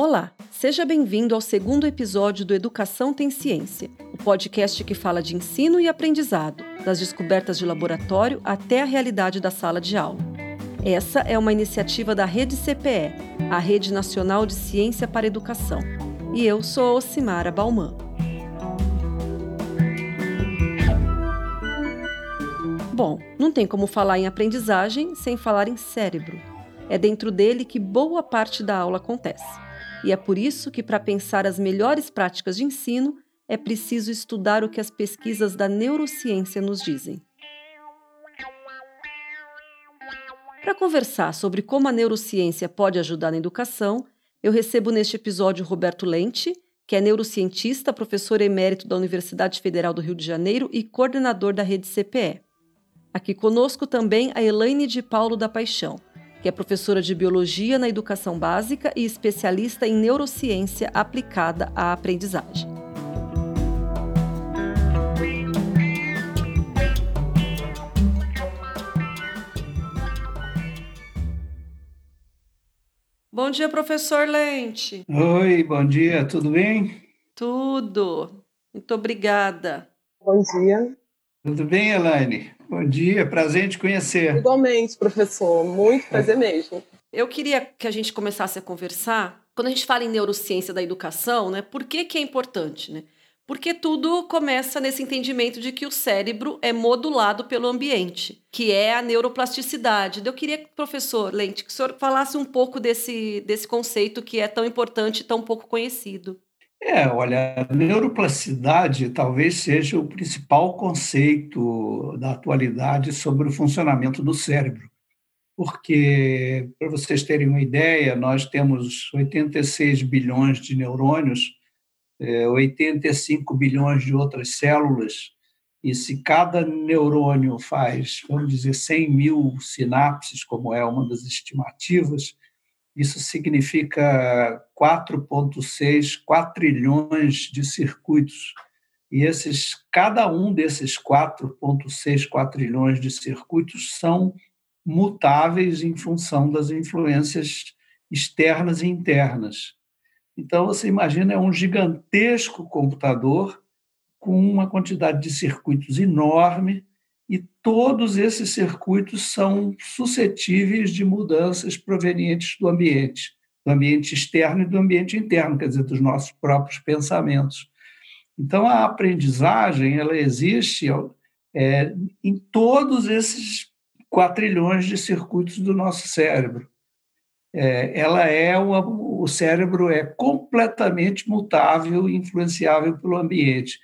Olá, seja bem-vindo ao segundo episódio do Educação Tem Ciência, o podcast que fala de ensino e aprendizado, das descobertas de laboratório até a realidade da sala de aula. Essa é uma iniciativa da Rede CPE, a Rede Nacional de Ciência para Educação. E eu sou Ocimara Bauman. Bom, não tem como falar em aprendizagem sem falar em cérebro. É dentro dele que boa parte da aula acontece. E é por isso que, para pensar as melhores práticas de ensino, é preciso estudar o que as pesquisas da neurociência nos dizem. Para conversar sobre como a neurociência pode ajudar na educação, eu recebo neste episódio Roberto Lente, que é neurocientista, professor emérito da Universidade Federal do Rio de Janeiro e coordenador da rede CPE. Aqui conosco também a Elaine de Paulo da Paixão, que é professora de biologia na educação básica e especialista em neurociência aplicada à aprendizagem. Bom dia, professor Lente. Oi, bom dia, tudo bem? Tudo. Muito obrigada. Bom dia. Tudo bem, Elaine? Bom dia, prazer em te conhecer. Igualmente, professor, muito prazer mesmo. Eu queria que a gente começasse a conversar. Quando a gente fala em neurociência da educação, né, por que, que é importante? Né? Porque tudo começa nesse entendimento de que o cérebro é modulado pelo ambiente, que é a neuroplasticidade. Eu queria, professor Lente, que o senhor falasse um pouco desse, desse conceito que é tão importante e tão pouco conhecido. É, olha, neuroplasticidade talvez seja o principal conceito da atualidade sobre o funcionamento do cérebro. Porque, para vocês terem uma ideia, nós temos 86 bilhões de neurônios, 85 é, bilhões de outras células, e se cada neurônio faz, vamos dizer, 100 mil sinapses, como é uma das estimativas, isso significa 4,6 quatrilhões de circuitos. E esses, cada um desses 4,6 quatrilhões de circuitos são mutáveis em função das influências externas e internas. Então, você imagina, é um gigantesco computador com uma quantidade de circuitos enorme e todos esses circuitos são suscetíveis de mudanças provenientes do ambiente, do ambiente externo e do ambiente interno, quer dizer, dos nossos próprios pensamentos. Então, a aprendizagem ela existe é, em todos esses quatrilhões de circuitos do nosso cérebro. É, ela é uma, o cérebro é completamente mutável e influenciável pelo ambiente.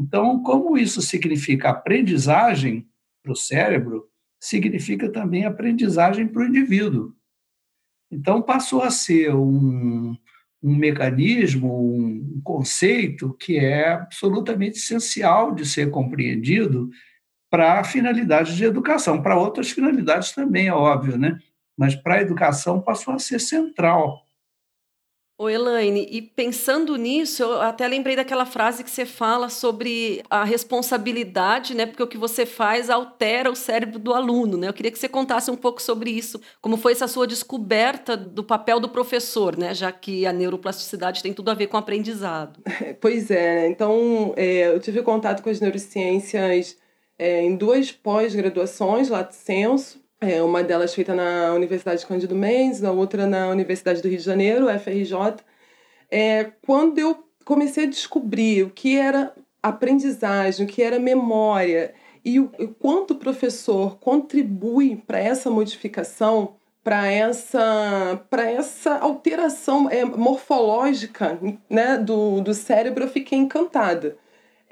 Então, como isso significa aprendizagem para o cérebro, significa também aprendizagem para o indivíduo. Então, passou a ser um, um mecanismo, um conceito que é absolutamente essencial de ser compreendido para finalidades de educação, para outras finalidades também, é óbvio, né? Mas para a educação passou a ser central. Ô Elaine, e pensando nisso, eu até lembrei daquela frase que você fala sobre a responsabilidade, né? Porque o que você faz altera o cérebro do aluno, né? Eu queria que você contasse um pouco sobre isso, como foi essa sua descoberta do papel do professor, né? Já que a neuroplasticidade tem tudo a ver com aprendizado. Pois é, então é, eu tive contato com as neurociências é, em duas pós-graduações, lato senso, é, uma delas feita na Universidade Cândido Mendes, a outra na Universidade do Rio de Janeiro, FRJ. É, quando eu comecei a descobrir o que era aprendizagem, o que era memória e o, o quanto o professor contribui para essa modificação, para essa, essa alteração é, morfológica né, do, do cérebro, eu fiquei encantada.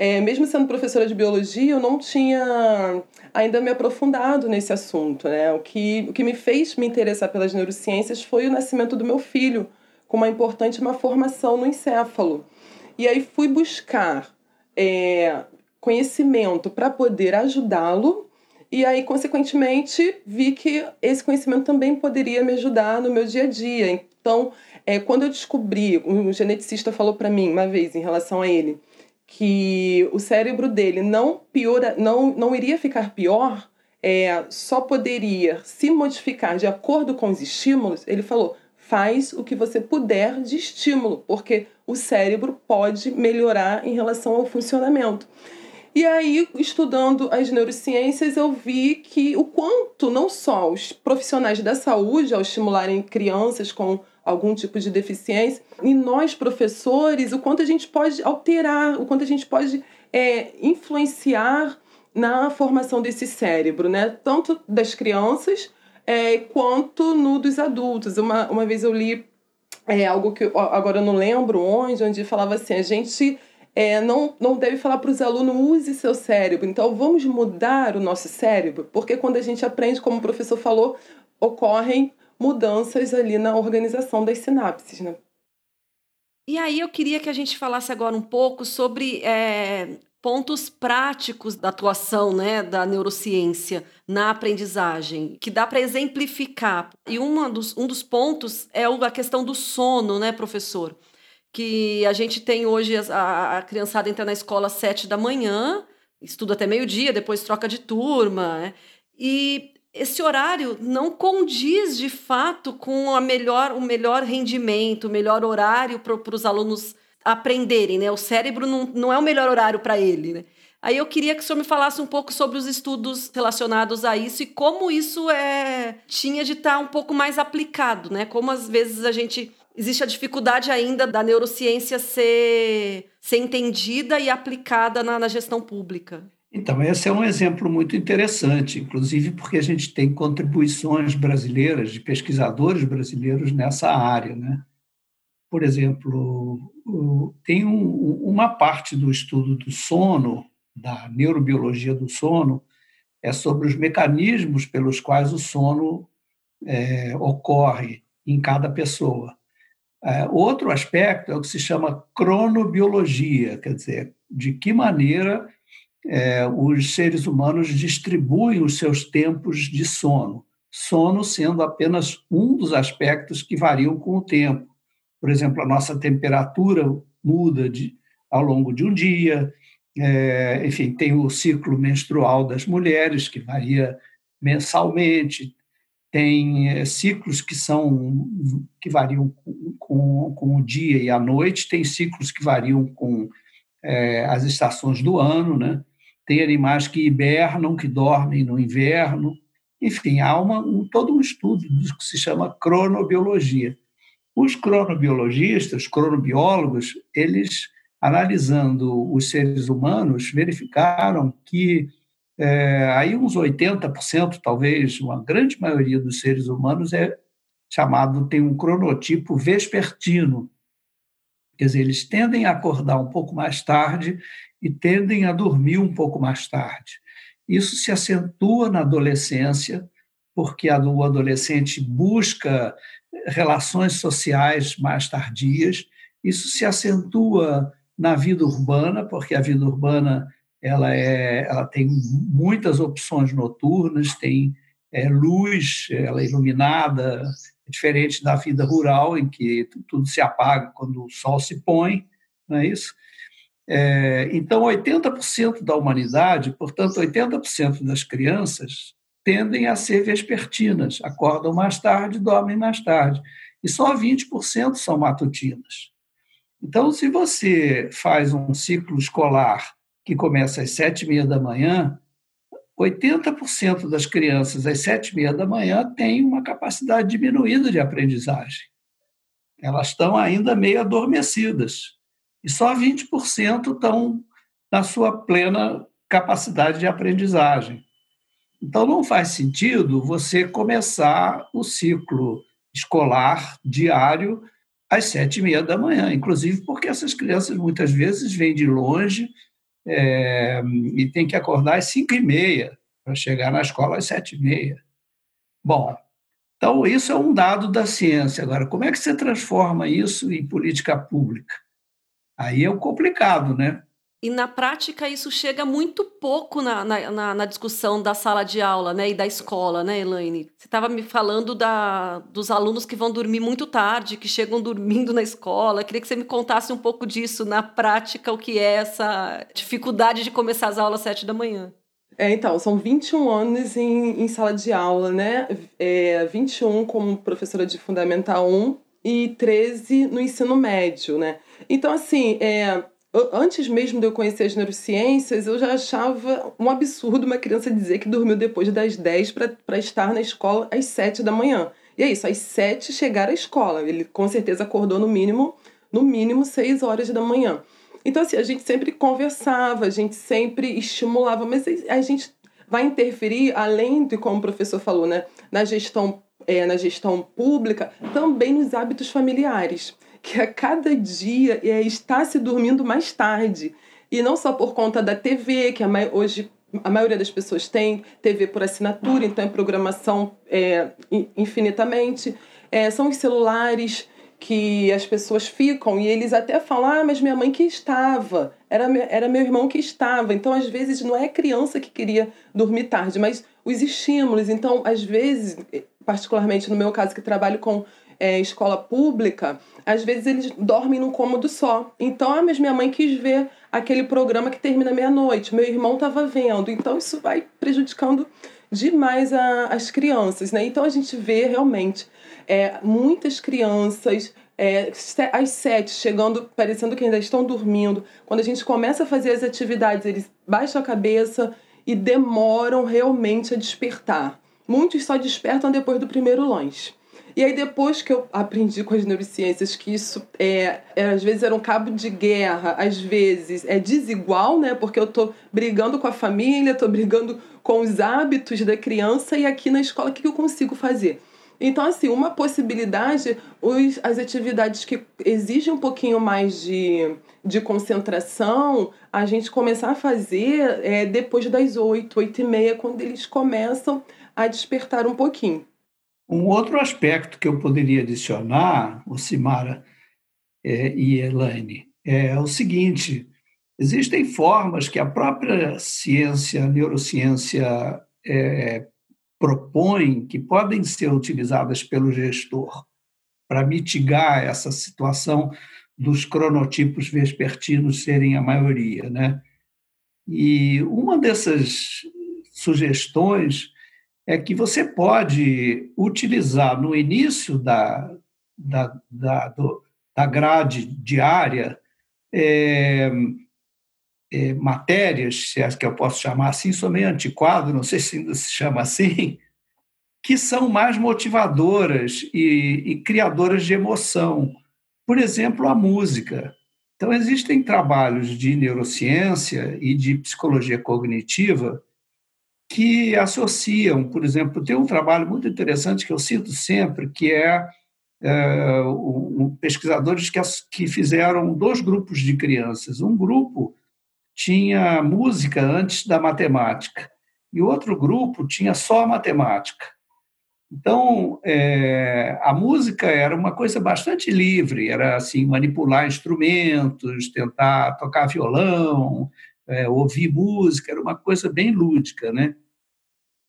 É, mesmo sendo professora de biologia, eu não tinha ainda me aprofundado nesse assunto. Né? O, que, o que me fez me interessar pelas neurociências foi o nascimento do meu filho, com uma importante uma formação no encéfalo. E aí fui buscar é, conhecimento para poder ajudá-lo e aí, consequentemente, vi que esse conhecimento também poderia me ajudar no meu dia a dia. Então, é, quando eu descobri, um geneticista falou para mim uma vez em relação a ele, que o cérebro dele não piora, não, não iria ficar pior, é, só poderia se modificar de acordo com os estímulos, ele falou: faz o que você puder de estímulo, porque o cérebro pode melhorar em relação ao funcionamento. E aí, estudando as neurociências, eu vi que o quanto não só os profissionais da saúde, ao estimularem crianças com algum tipo de deficiência, e nós, professores, o quanto a gente pode alterar, o quanto a gente pode é, influenciar na formação desse cérebro, né? Tanto das crianças é, quanto no dos adultos. Uma, uma vez eu li é, algo que agora eu não lembro onde, onde falava assim, a gente é, não, não deve falar para os alunos use seu cérebro. Então vamos mudar o nosso cérebro, porque quando a gente aprende, como o professor falou, ocorrem mudanças ali na organização das sinapses, né? E aí eu queria que a gente falasse agora um pouco sobre é, pontos práticos da atuação né, da neurociência na aprendizagem, que dá para exemplificar. E uma dos, um dos pontos é a questão do sono, né, professor? Que a gente tem hoje, a, a criançada entra na escola às sete da manhã, estuda até meio-dia, depois troca de turma, né? E esse horário não condiz de fato com a melhor, o melhor rendimento, o melhor horário para os alunos aprenderem, né? O cérebro não, não é o melhor horário para ele, né? Aí eu queria que o senhor me falasse um pouco sobre os estudos relacionados a isso e como isso é tinha de estar tá um pouco mais aplicado, né? Como às vezes a gente existe a dificuldade ainda da neurociência ser, ser entendida e aplicada na, na gestão pública. Então, esse é um exemplo muito interessante, inclusive porque a gente tem contribuições brasileiras, de pesquisadores brasileiros nessa área. Né? Por exemplo, tem um, uma parte do estudo do sono, da neurobiologia do sono, é sobre os mecanismos pelos quais o sono é, ocorre em cada pessoa. É, outro aspecto é o que se chama cronobiologia, quer dizer, de que maneira é, os seres humanos distribuem os seus tempos de sono, sono sendo apenas um dos aspectos que variam com o tempo. Por exemplo, a nossa temperatura muda de, ao longo de um dia, é, enfim, tem o ciclo menstrual das mulheres, que varia mensalmente, tem é, ciclos que são que variam com, com, com, o dia e a noite, tem ciclos que variam com é, as estações do ano, né? Tem animais que hibernam, que dormem no inverno, enfim, há uma, um, todo um estudo que se chama cronobiologia. Os cronobiologistas, cronobiólogos, eles, analisando os seres humanos, verificaram que é, aí uns 80%, talvez, uma grande maioria dos seres humanos é chamado, tem um cronotipo vespertino. Quer dizer, eles tendem a acordar um pouco mais tarde e tendem a dormir um pouco mais tarde. Isso se acentua na adolescência, porque o adolescente busca relações sociais mais tardias. Isso se acentua na vida urbana, porque a vida urbana ela, é, ela tem muitas opções noturnas, tem é, luz, ela é iluminada, diferente da vida rural, em que tudo se apaga quando o sol se põe, não é isso? É, então, 80% da humanidade, portanto, 80% das crianças, tendem a ser vespertinas, acordam mais tarde, dormem mais tarde. E só 20% são matutinas. Então, se você faz um ciclo escolar que começa às sete e meia da manhã, 80% das crianças às sete e meia da manhã têm uma capacidade diminuída de aprendizagem. Elas estão ainda meio adormecidas e só 20% estão na sua plena capacidade de aprendizagem. Então, não faz sentido você começar o ciclo escolar diário às sete e meia da manhã, inclusive porque essas crianças muitas vezes vêm de longe é, e têm que acordar às cinco e meia para chegar na escola às sete e meia. Bom, então isso é um dado da ciência. Agora, como é que você transforma isso em política pública? Aí é o complicado, né? E na prática isso chega muito pouco na, na, na, discussão da sala de aula né, e da escola, né, Elaine? Você estava me falando da, dos alunos que vão dormir muito tarde, que chegam dormindo na escola. Eu queria que você me contasse um pouco disso na prática, o que é essa dificuldade de começar as aulas às sete da manhã. É, então, são 21 anos em, em sala de aula, né? É, 21 como professora de Fundamental 1 e 13 no ensino médio, né? Então, assim, é, antes mesmo de eu conhecer as neurociências, eu já achava um absurdo uma criança dizer que dormiu depois das 10 para estar na escola às 7 da manhã. E é isso, às 7 chegar à escola. Ele com certeza acordou no mínimo, no mínimo 6 horas da manhã. Então, assim, a gente sempre conversava, a gente sempre estimulava, mas a gente vai interferir, além de, como o professor falou, né, na gestão, é, na gestão pública, também nos hábitos familiares, que a cada dia é, está se dormindo mais tarde. E não só por conta da TV, que a, hoje a maioria das pessoas tem TV por assinatura, então é programação é, infinitamente. É, são os celulares, que as pessoas ficam e eles até falam: ah, mas minha mãe que estava, era, era meu irmão que estava. Então, às vezes, não é a criança que queria dormir tarde, mas os estímulos. Então, às vezes, particularmente no meu caso, que trabalho com é, escola pública, às vezes eles dormem num cômodo só. Então, ah, mas minha mãe quis ver aquele programa que termina meia-noite, meu irmão estava vendo. Então, isso vai prejudicando demais a, as crianças, né? Então, a gente vê realmente é, muitas crianças é, às sete, chegando, parecendo que ainda estão dormindo. Quando a gente começa a fazer as atividades, eles baixam a cabeça e demoram realmente a despertar. Muitos só despertam depois do primeiro lanche. E aí, depois que eu aprendi com as neurociências que isso é, é, às vezes era um cabo de guerra, às vezes é desigual, né? Porque eu tô brigando com a família, tô brigando com os hábitos da criança, e aqui na escola, o que eu consigo fazer? Então, assim, uma possibilidade, os, as atividades que exigem um pouquinho mais de, de concentração, a gente começar a fazer é, depois das oito, oito e meia, quando eles começam a despertar um pouquinho. Um outro aspecto que eu poderia adicionar, Simara é, e Elaine, é o seguinte: existem formas que a própria ciência, a neurociência, é, propõem que podem ser utilizadas pelo gestor para mitigar essa situação dos cronotipos vespertinos serem a maioria, né? E uma dessas sugestões é que você pode utilizar no início da, da, da, do, da grade diária é, é, matérias, se é que eu posso chamar assim, sou meio antiquado, não sei se ainda se chama assim, que são mais motivadoras e, e criadoras de emoção. Por exemplo, a música. Então, existem trabalhos de neurociência e de psicologia cognitiva que associam, por exemplo, tem um trabalho muito interessante que eu cito sempre, que é, é um, pesquisadores que, que fizeram dois grupos de crianças. Um grupo tinha música antes da matemática e outro grupo tinha só matemática. Então, é, a música era uma coisa bastante livre, era assim manipular instrumentos, tentar tocar violão, é, ouvir música, era uma coisa bem lúdica, né?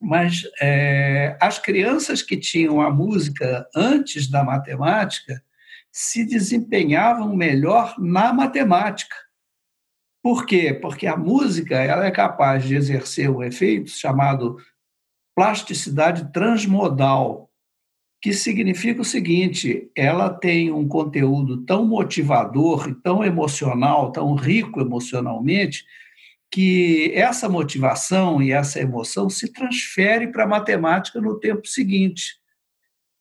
Mas é, as crianças que tinham a música antes da matemática se desempenhavam melhor na matemática por quê? Porque a música ela é capaz de exercer um efeito chamado plasticidade transmodal, que significa o seguinte: ela tem um conteúdo tão motivador, tão emocional, tão rico emocionalmente, que essa motivação e essa emoção se transfere para a matemática no tempo seguinte.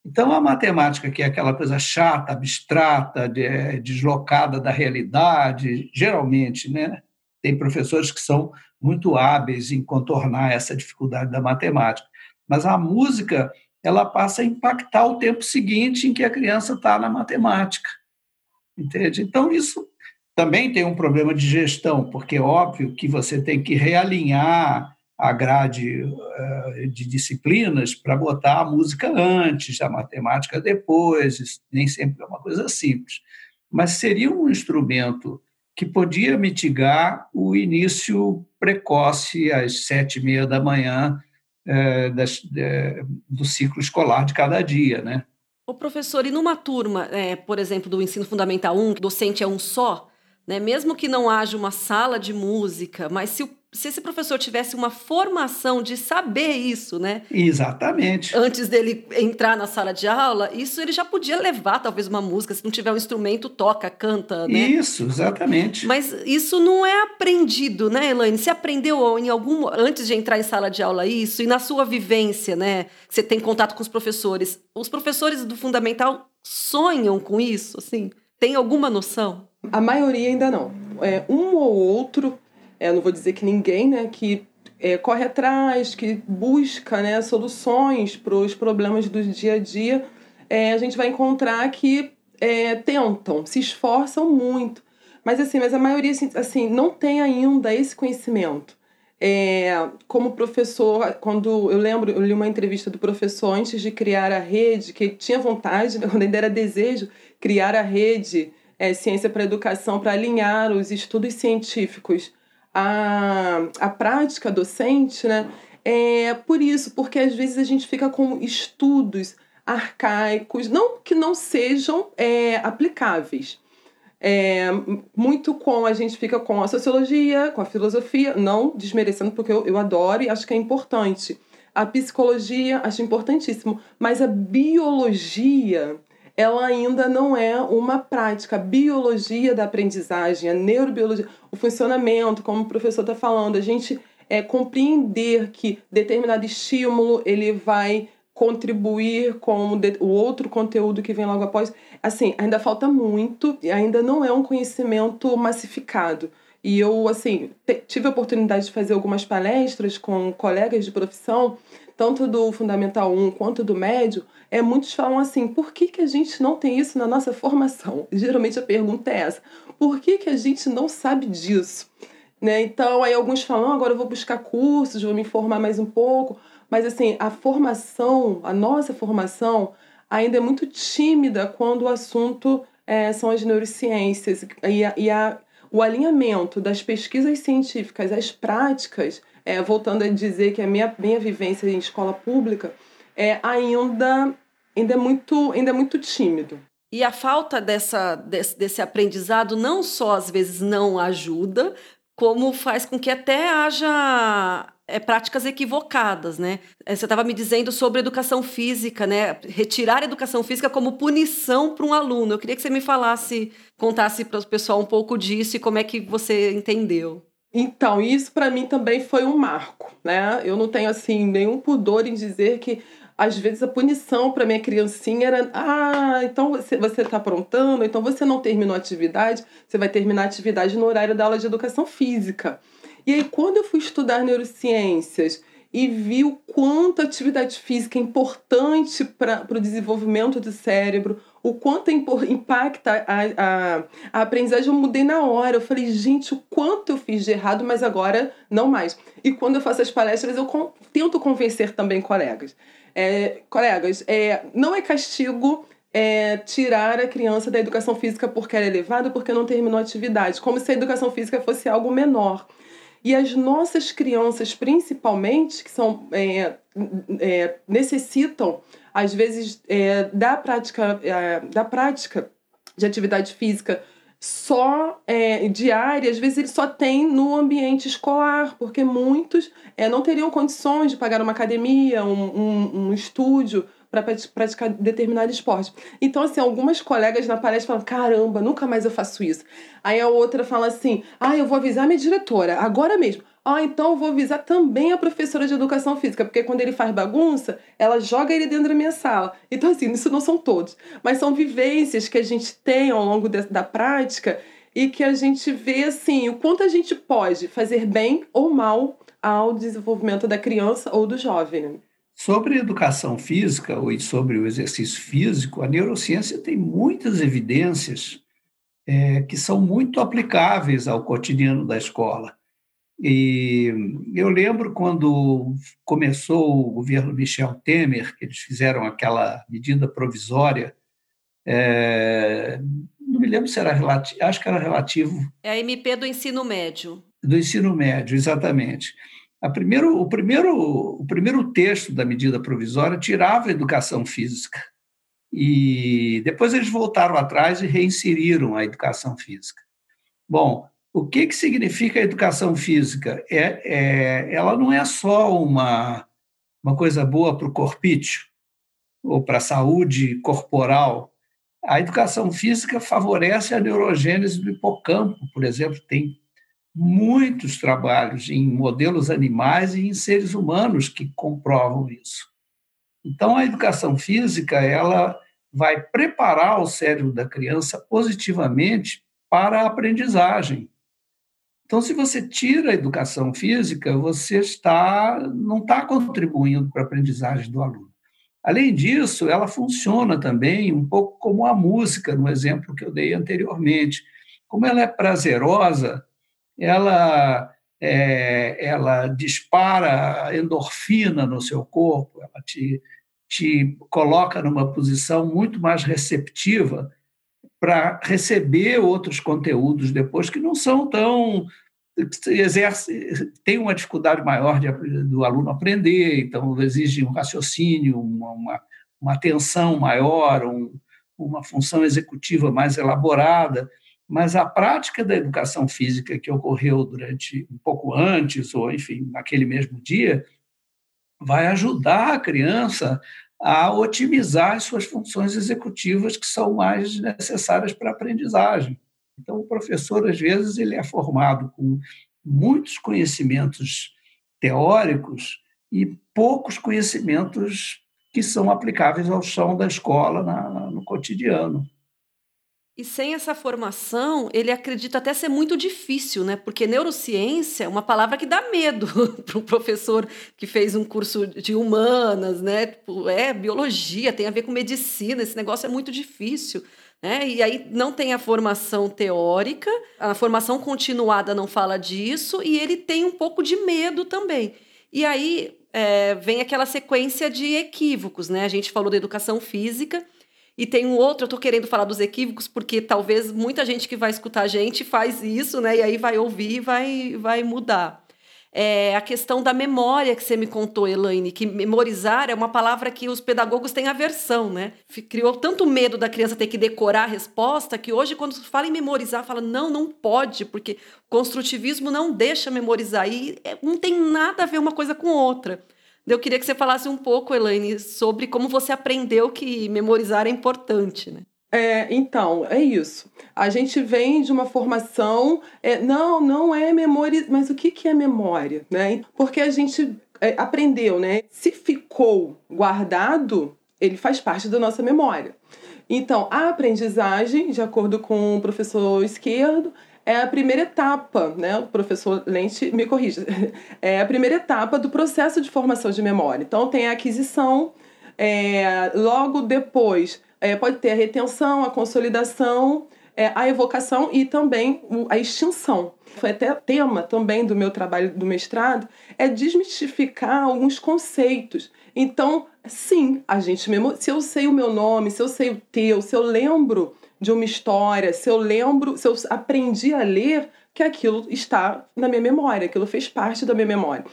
Então, a matemática, que é aquela coisa chata, abstrata, é, deslocada da realidade, geralmente, né, tem professores que são muito hábeis em contornar essa dificuldade da matemática. Mas a música, ela passa a impactar o tempo seguinte em que a criança está na matemática. Entende? Então, isso também tem um problema de gestão, porque é óbvio que você tem que realinhar a grade eh, de disciplinas para botar a música antes, a matemática depois, nem sempre é uma coisa simples. Mas seria um instrumento que podia mitigar o início precoce às sete e meia da manhã é, do ciclo escolar de cada dia, né? O professor, e numa turma, é, por exemplo, do ensino fundamental 1, o docente é um só, né? mesmo que não haja uma sala de música, mas se o se esse professor tivesse uma formação de saber isso, né? Exatamente. Antes dele entrar na sala de aula, isso ele já podia levar talvez uma música, se não tiver um instrumento, toca, canta, né? Isso, exatamente. Mas isso não é aprendido, né, Elaine? Você aprendeu em algum antes de entrar em sala de aula isso e na sua vivência, né? Você tem contato com os professores. Os professores do fundamental sonham com isso, assim? Tem alguma noção? A maioria ainda não. É, um ou outro é, não vou dizer que ninguém, né, que é, corre atrás, que busca né, soluções para os problemas do dia a dia, é, a gente vai encontrar que é, tentam, se esforçam muito. Mas assim, mas a maioria assim, assim não tem ainda esse conhecimento. É, como professor, quando eu lembro, eu li uma entrevista do professor antes de criar a rede, que tinha vontade, quando ainda era desejo, criar a rede é, Ciência para Educação para alinhar os estudos científicos a, a prática docente, né? É por isso, porque às vezes a gente fica com estudos arcaicos, não que não sejam é, aplicáveis. É, muito com a gente fica com a sociologia, com a filosofia, não desmerecendo, porque eu, eu adoro e acho que é importante. A psicologia, acho importantíssimo, mas a biologia ela ainda não é uma prática. A biologia da aprendizagem, a neurobiologia, o funcionamento, como o professor está falando, a gente é, compreender que determinado estímulo ele vai contribuir com o outro conteúdo que vem logo após. Assim, ainda falta muito e ainda não é um conhecimento massificado. E eu, assim, tive a oportunidade de fazer algumas palestras com colegas de profissão, tanto do Fundamental 1 quanto do médio, é, muitos falam assim, por que, que a gente não tem isso na nossa formação? Geralmente a pergunta é essa, por que, que a gente não sabe disso? Né? Então, aí alguns falam, agora eu vou buscar cursos, vou me informar mais um pouco, mas assim, a formação, a nossa formação, ainda é muito tímida quando o assunto é, são as neurociências e, a, e a, o alinhamento das pesquisas científicas às práticas, é, voltando a dizer que a minha, minha vivência em escola pública, é, ainda, ainda, é muito, ainda é muito tímido. E a falta dessa, desse, desse aprendizado não só às vezes não ajuda, como faz com que até haja é, práticas equivocadas, né? É, você estava me dizendo sobre educação física, né? Retirar a educação física como punição para um aluno. Eu queria que você me falasse, contasse para o pessoal um pouco disso e como é que você entendeu. Então, isso para mim também foi um marco, né? Eu não tenho assim nenhum pudor em dizer que às vezes a punição para minha criancinha era: ah, então você está aprontando, então você não terminou a atividade, você vai terminar a atividade no horário da aula de educação física. E aí, quando eu fui estudar neurociências e vi o quanto a atividade física é importante para o desenvolvimento do cérebro, o quanto impacta a, a, a aprendizagem, eu mudei na hora. Eu falei, gente, o quanto eu fiz de errado, mas agora não mais. E quando eu faço as palestras, eu tento convencer também colegas. É, colegas, é, não é castigo é, tirar a criança da educação física porque ela é elevada, porque não terminou a atividade, como se a educação física fosse algo menor. E as nossas crianças, principalmente, que são é, é, necessitam, às vezes, é, da, prática, é, da prática de atividade física só é, diária, às vezes ele só tem no ambiente escolar, porque muitos é, não teriam condições de pagar uma academia, um, um, um estúdio para praticar determinado esporte. Então, assim, algumas colegas na palestra falam: caramba, nunca mais eu faço isso. Aí a outra fala assim: ah, eu vou avisar minha diretora, agora mesmo. Ah, então eu vou avisar também a professora de educação física, porque quando ele faz bagunça, ela joga ele dentro da minha sala. Então, assim, isso não são todos, mas são vivências que a gente tem ao longo da prática e que a gente vê, assim, o quanto a gente pode fazer bem ou mal ao desenvolvimento da criança ou do jovem. Sobre educação física ou sobre o exercício físico, a neurociência tem muitas evidências é, que são muito aplicáveis ao cotidiano da escola. E eu lembro quando começou o governo Michel Temer, que eles fizeram aquela medida provisória, é, não me lembro se era relativo, acho que era relativo. É a MP do ensino médio. Do ensino médio, exatamente. A primeiro, o, primeiro, o primeiro texto da medida provisória tirava a educação física. E depois eles voltaram atrás e reinseriram a educação física. Bom, O que, que significa a educação física? É, é, ela não é só uma, uma coisa boa para o corpício ou para a saúde corporal. A educação física favorece a neurogênese do hipocampo, por exemplo, tem muitos trabalhos em modelos animais e em seres humanos que comprovam isso. Então, a educação física ela vai preparar o cérebro da criança positivamente para a aprendizagem. Então, se você tira a educação física, você está não está contribuindo para a aprendizagem do aluno. Além disso, ela funciona também um pouco como a música, no exemplo que eu dei anteriormente. Como ela é prazerosa, ela é, ela dispara endorfina no seu corpo, ela te, te coloca numa posição muito mais receptiva para receber outros conteúdos depois que não são tão exerce tem uma dificuldade maior de, do aluno aprender, então exige um raciocínio, uma, uma, uma atenção maior, um, uma função executiva mais elaborada, mas a prática da educação física que ocorreu durante um pouco antes ou enfim naquele mesmo dia vai ajudar a criança a otimizar as suas funções executivas que são mais necessárias para a aprendizagem. Então, o professor, às vezes, ele é formado com muitos conhecimentos teóricos e poucos conhecimentos que são aplicáveis ao chão da escola na, no cotidiano. E sem essa formação, ele acredita até ser muito difícil, né? Porque neurociência é uma palavra que dá medo para um professor que fez um curso de humanas, né? Tipo, é biologia, tem a ver com medicina, esse negócio é muito difícil. Né? E aí não tem a formação teórica, a formação continuada não fala disso, e ele tem um pouco de medo também. E aí é, vem aquela sequência de equívocos, né? A gente falou da educação física, e tem um outro, eu estou querendo falar dos equívocos, porque talvez muita gente que vai escutar a gente faz isso, né? E aí vai ouvir e vai, vai mudar. É a questão da memória que você me contou, Elaine, que memorizar é uma palavra que os pedagogos têm aversão, né? Criou tanto medo da criança ter que decorar a resposta que hoje, quando fala em memorizar, fala, não, não pode, porque o construtivismo não deixa memorizar. E é, não tem nada a ver uma coisa com outra. Eu queria que você falasse um pouco, Elaine, sobre como você aprendeu que memorizar é importante, né? É, então, é isso. A gente vem de uma formação. É, não, não é memória. Mas o que, que é memória? Né? Porque a gente é, aprendeu, né? Se ficou guardado, ele faz parte da nossa memória. Então, a aprendizagem, de acordo com o professor esquerdo, é a primeira etapa, né? O professor Lente me corrija. É a primeira etapa do processo de formação de memória. Então, tem a aquisição, é, logo depois é, pode ter a retenção, a consolidação, é, a evocação e também a extinção. Foi até tema também do meu trabalho do mestrado, é desmistificar alguns conceitos. Então, sim, a gente mesmo, se eu sei o meu nome, se eu sei o teu, se eu lembro de uma história, se eu lembro, se eu aprendi a ler, que aquilo está na minha memória, aquilo fez parte da minha memória.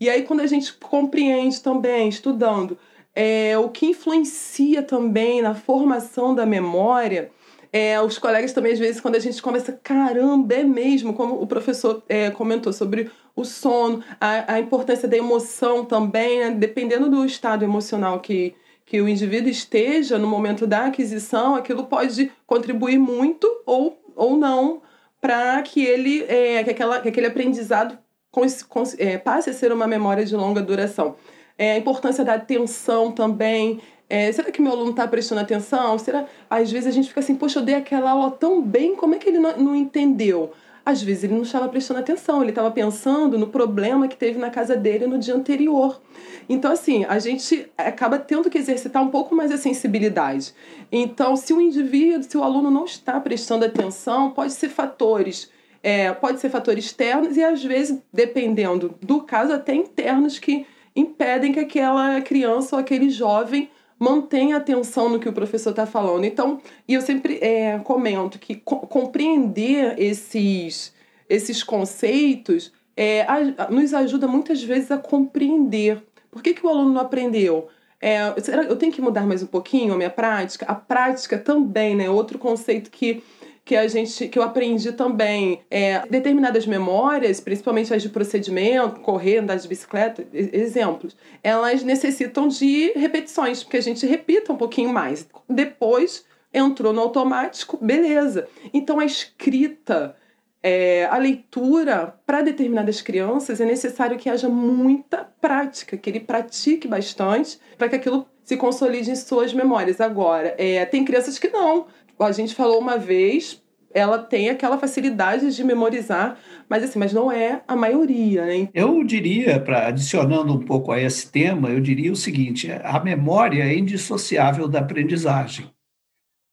E aí, quando a gente compreende também, estudando, é, o que influencia também na formação da memória, é, os colegas também, às vezes, quando a gente começa, caramba, é mesmo, como o professor é, comentou sobre o sono, a, a importância da emoção também, né? dependendo do estado emocional que, que o indivíduo esteja no momento da aquisição, aquilo pode contribuir muito ou, ou não para que ele é, que, aquela, que aquele aprendizado cons, cons, é, passe a ser uma memória de longa duração. É, a importância da atenção também. É, será que meu aluno está prestando atenção? Será? Às vezes a gente fica assim, poxa, eu dei aquela aula tão bem, como é que ele não, não entendeu? Às vezes ele não estava prestando atenção, ele estava pensando no problema que teve na casa dele no dia anterior. Então, assim, a gente acaba tendo que exercitar um pouco mais a sensibilidade. Então, se o indivíduo, se o aluno não está prestando atenção, pode ser fatores. É, pode ser fatores externos e, às vezes, dependendo do caso, até internos que impedem que aquela criança ou aquele jovem mantenha atenção no que o professor está falando. Então, e eu sempre é, comento que co compreender esses, esses conceitos é, a, nos ajuda muitas vezes a compreender. Por que, que o aluno não aprendeu? É, será, eu tenho que mudar mais um pouquinho a minha prática? A prática também, né? Outro conceito que, que a gente que eu aprendi também é, determinadas memórias, principalmente as de procedimento, correr, andar de bicicleta, exemplos, elas necessitam de repetições, porque a gente repita um pouquinho mais. Depois entrou no automático, beleza. Então a escrita, é, a leitura para determinadas crianças é necessário que haja muita prática, que ele pratique bastante para que aquilo se consolide em suas memórias. Agora, é, tem crianças que não. A gente falou uma vez, ela tem aquela facilidade de memorizar, mas assim, mas não é a maioria, né? Eu diria, para adicionando um pouco a esse tema, eu diria o seguinte: a memória é indissociável da aprendizagem.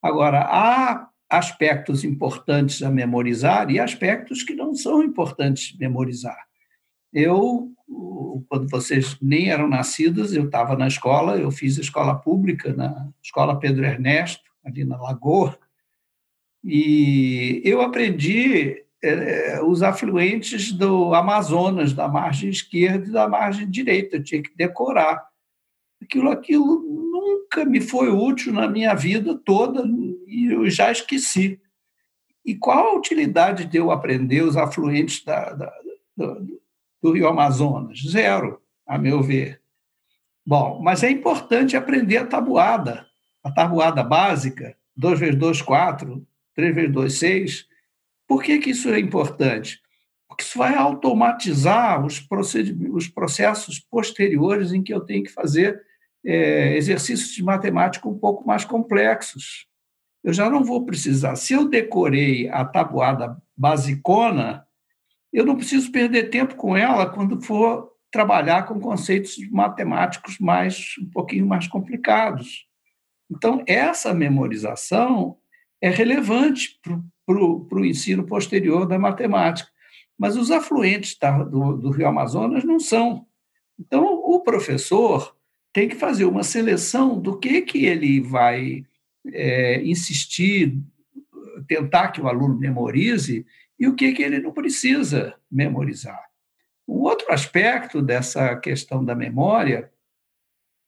Agora, há aspectos importantes a memorizar e aspectos que não são importantes memorizar. Eu quando vocês nem eram nascidos, eu estava na escola, eu fiz escola pública, na Escola Pedro Ernesto, ali na Lagoa, e eu aprendi é, os afluentes do Amazonas, da margem esquerda e da margem direita, eu tinha que decorar. Aquilo, aquilo nunca me foi útil na minha vida toda e eu já esqueci. E qual a utilidade de eu aprender os afluentes da, da, do Rio Amazonas? Zero, a meu ver. Bom, mas é importante aprender a tabuada, a tabuada básica, 2 vezes 2, 4, 3 vezes 2, 6. Por que, que isso é importante? Porque isso vai automatizar os, os processos posteriores em que eu tenho que fazer é, exercícios de matemática um pouco mais complexos. Eu já não vou precisar. Se eu decorei a tabuada basicona, eu não preciso perder tempo com ela quando for trabalhar com conceitos matemáticos mais um pouquinho mais complicados. Então, essa memorização é relevante para o ensino posterior da matemática. Mas os afluentes da, do, do Rio Amazonas não são. Então, o professor tem que fazer uma seleção do que, que ele vai é, insistir, tentar que o aluno memorize e o que, que ele não precisa memorizar. Um outro aspecto dessa questão da memória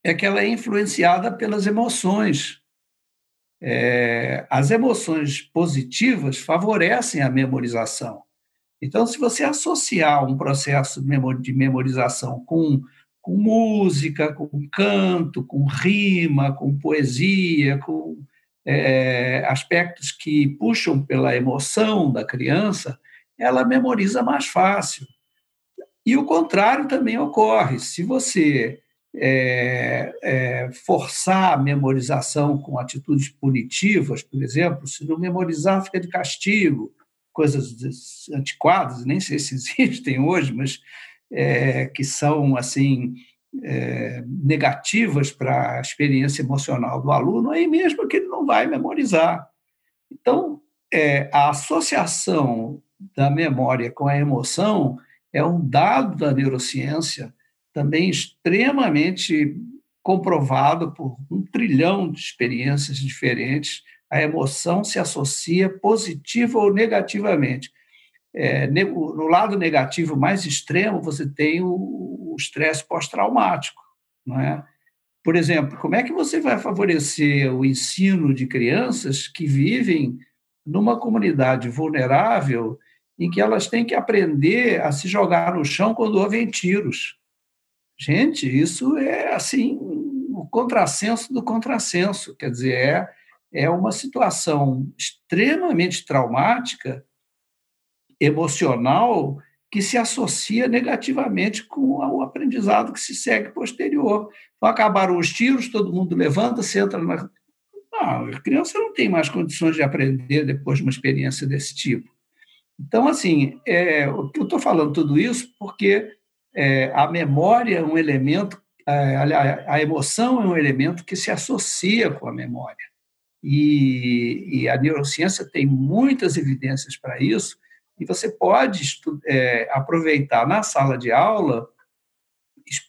é que ela é influenciada pelas emoções. É, as emoções positivas favorecem a memorização. Então, se você associar um processo de memorização com, com música, com canto, com rima, com poesia, com é, aspectos que puxam pela emoção da criança, ela memoriza mais fácil. E o contrário também ocorre. Se você é, é, forçar a memorização com atitudes punitivas, por exemplo, se não memorizar, fica de castigo, coisas antiquadas, nem sei se existem hoje, mas é, que são assim é, negativas para a experiência emocional do aluno, aí mesmo que ele não vai memorizar. Então, é, a associação da memória com a emoção é um dado da neurociência também extremamente comprovado por um trilhão de experiências diferentes. A emoção se associa positiva ou negativamente. É, no lado negativo mais extremo, você tem o estresse pós-traumático, não é? Por exemplo, como é que você vai favorecer o ensino de crianças que vivem numa comunidade vulnerável em que elas têm que aprender a se jogar no chão quando ouvem tiros? Gente, isso é assim o contrassenso do contrassenso, quer dizer, é, é uma situação extremamente traumática emocional que se associa negativamente com o aprendizado que se segue posterior. Então, acabaram os tiros, todo mundo levanta, se entra na. Não, a criança não tem mais condições de aprender depois de uma experiência desse tipo. Então, assim, é, eu estou falando tudo isso porque é, a memória é um elemento, é, a, a, emoção é um elemento que se associa com a memória. E, e a neurociência tem muitas evidências para isso, e você pode é, aproveitar na sala de aula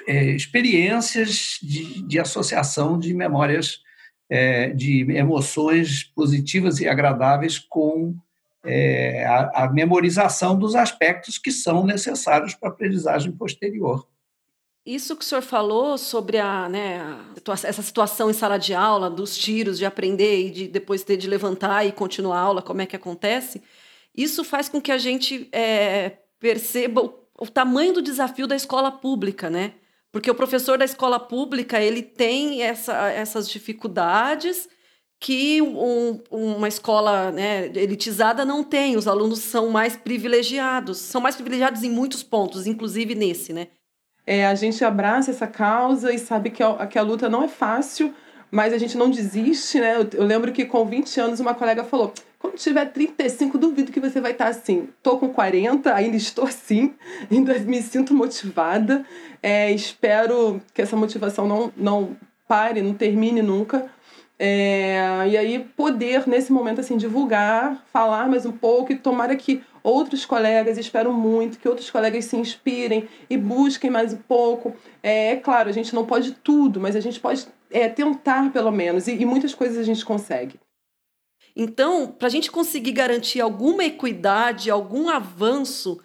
é, experiências de, de, associação de memórias, é, de emoções positivas e agradáveis com é, a, a, memorização dos aspectos que são necessários para a aprendizagem posterior. Isso que o senhor falou sobre a, né, essa situação em sala de aula, dos tiros, de aprender e de depois ter de levantar e continuar a aula, como é que acontece, isso faz com que a gente é, perceba o, o tamanho do desafio da escola pública, né? Porque o professor da escola pública ele tem essa, essas dificuldades que um, uma escola né, elitizada não tem. Os alunos são mais privilegiados, são mais privilegiados em muitos pontos, inclusive nesse, né? É, a gente abraça essa causa e sabe que a, que a luta não é fácil, mas a gente não desiste, né? Eu, eu lembro que com 20 anos uma colega falou: quando tiver 35, duvido que você vai estar assim. Tô com 40, ainda estou assim, ainda me sinto motivada. É, espero que essa motivação não, não pare, não termine nunca. É, e aí poder, nesse momento, assim, divulgar, falar mais um pouco e tomara que outros colegas, espero muito que outros colegas se inspirem e busquem mais um pouco. É, é claro, a gente não pode tudo, mas a gente pode é, tentar pelo menos, e, e muitas coisas a gente consegue. Então, para a gente conseguir garantir alguma equidade, algum avanço,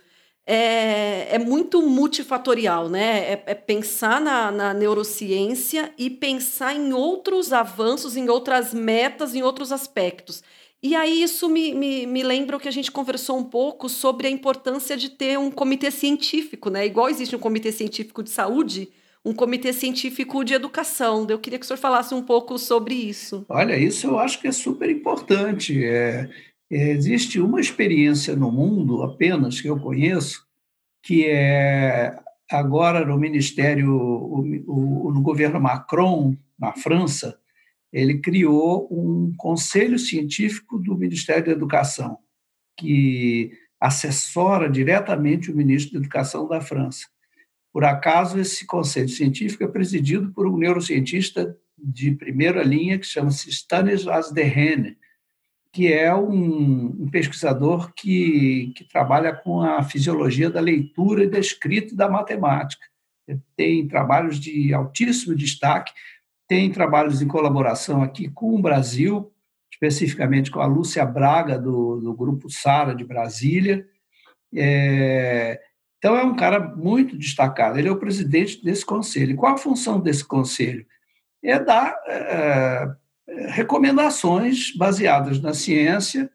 é, é muito multifatorial, né? É, é pensar na, na, neurociência e pensar em outros avanços, em outras metas, em outros aspectos. E aí isso me, me, me lembra o que a gente conversou um pouco sobre a importância de ter um comitê científico, né? Igual existe um comitê científico de saúde, um comitê científico de educação. Eu queria que o senhor falasse um pouco sobre isso. Olha, isso eu acho que é super importante. É, Existe uma experiência no mundo apenas que eu conheço, que é agora no Ministério, no governo Macron, na França, ele criou um conselho científico do Ministério da Educação, que assessora diretamente o ministro da Educação da França. Por acaso, esse conselho científico é presidido por um neurocientista de primeira linha que chama-se Stanislas Dehaene, que é um, um pesquisador que, que trabalha com a fisiologia da leitura e da escrita e da matemática. Tem trabalhos de altíssimo destaque, tem trabalhos em colaboração aqui com o Brasil, especificamente com a Lúcia Braga, do, do Grupo Sara de Brasília. É, então, é um cara muito destacado. Ele é o presidente desse conselho. qual a função desse conselho? É dar é, recomendações baseadas na ciência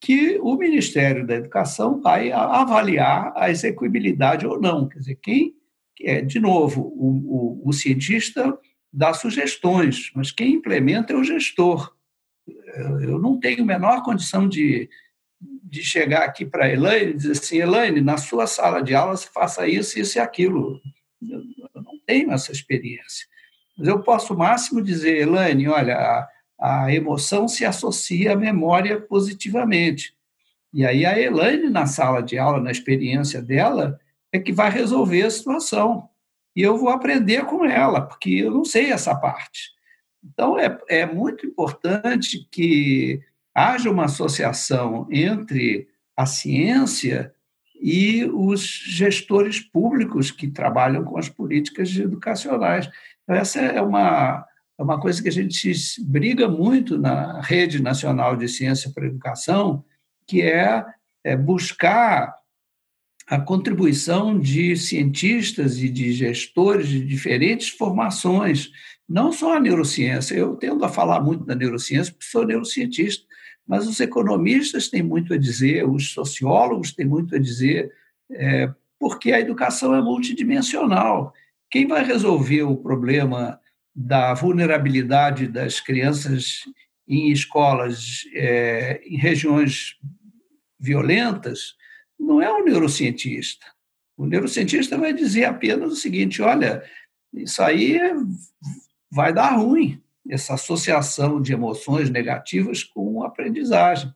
que o Ministério da Educação vai avaliar a execuibilidade ou não. Quer dizer, quem, é, de novo, o, o, o cientista dá sugestões, mas quem implementa é o gestor. Eu não tenho a menor condição de, de chegar aqui para a Elaine e dizer assim, Elaine, na sua sala de aula você faça isso, isso e aquilo. Eu não tenho essa experiência. Mas eu posso, máximo, dizer, Elaine, olha, a emoção se associa à memória positivamente. E aí a Elaine, na sala de aula, na experiência dela, é que vai resolver a situação. E eu vou aprender com ela, porque eu não sei essa parte. Então, é, é muito importante que haja uma associação entre a ciência e os gestores públicos que trabalham com as políticas educacionais. Então, essa é uma, é uma coisa que a gente briga muito na Rede Nacional de Ciência para a Educação, que é, é buscar a contribuição de cientistas e de gestores de diferentes formações, não só a neurociência. Eu tendo a falar muito da neurociência porque sou neurocientista, mas os economistas têm muito a dizer, os sociólogos têm muito a dizer, é, porque a educação é multidimensional. Quem vai resolver o problema da vulnerabilidade das crianças em escolas é, em regiões violentas não é o neurocientista. O neurocientista vai dizer apenas o seguinte: olha, isso aí vai dar ruim, essa associação de emoções negativas com aprendizagem.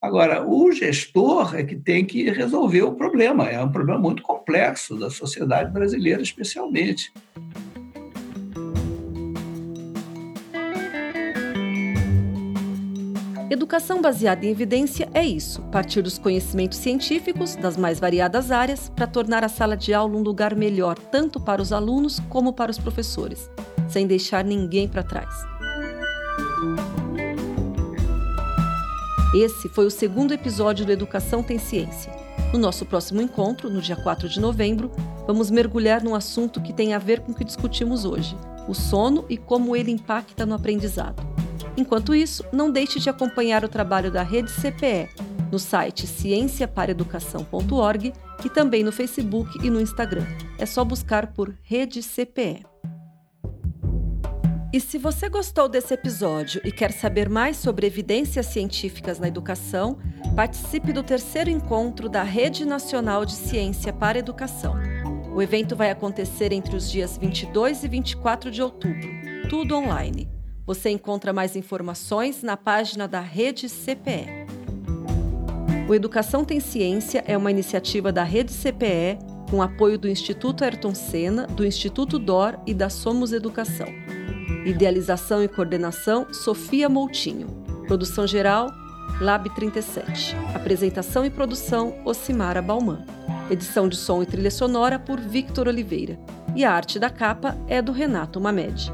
Agora, o gestor é que tem que resolver o problema. É um problema muito complexo da sociedade brasileira, especialmente. Educação baseada em evidência é isso: partir dos conhecimentos científicos das mais variadas áreas para tornar a sala de aula um lugar melhor tanto para os alunos como para os professores, sem deixar ninguém para trás. Esse foi o segundo episódio do Educação Tem Ciência. No nosso próximo encontro, no dia 4 de novembro, vamos mergulhar num assunto que tem a ver com o que discutimos hoje: o sono e como ele impacta no aprendizado. Enquanto isso, não deixe de acompanhar o trabalho da Rede CPE no site cienciapareducação.org e também no Facebook e no Instagram. É só buscar por Rede CPE. E se você gostou desse episódio e quer saber mais sobre evidências científicas na educação, participe do terceiro encontro da Rede Nacional de Ciência para Educação. O evento vai acontecer entre os dias 22 e 24 de outubro, tudo online. Você encontra mais informações na página da Rede CPE. O Educação Tem Ciência é uma iniciativa da Rede CPE com apoio do Instituto Ayrton Senna, do Instituto DOR e da Somos Educação. Idealização e coordenação: Sofia Moutinho. Produção geral: Lab 37. Apresentação e produção: Ocimara Bauman. Edição de som e trilha sonora por Victor Oliveira. E a arte da capa é do Renato Mamed.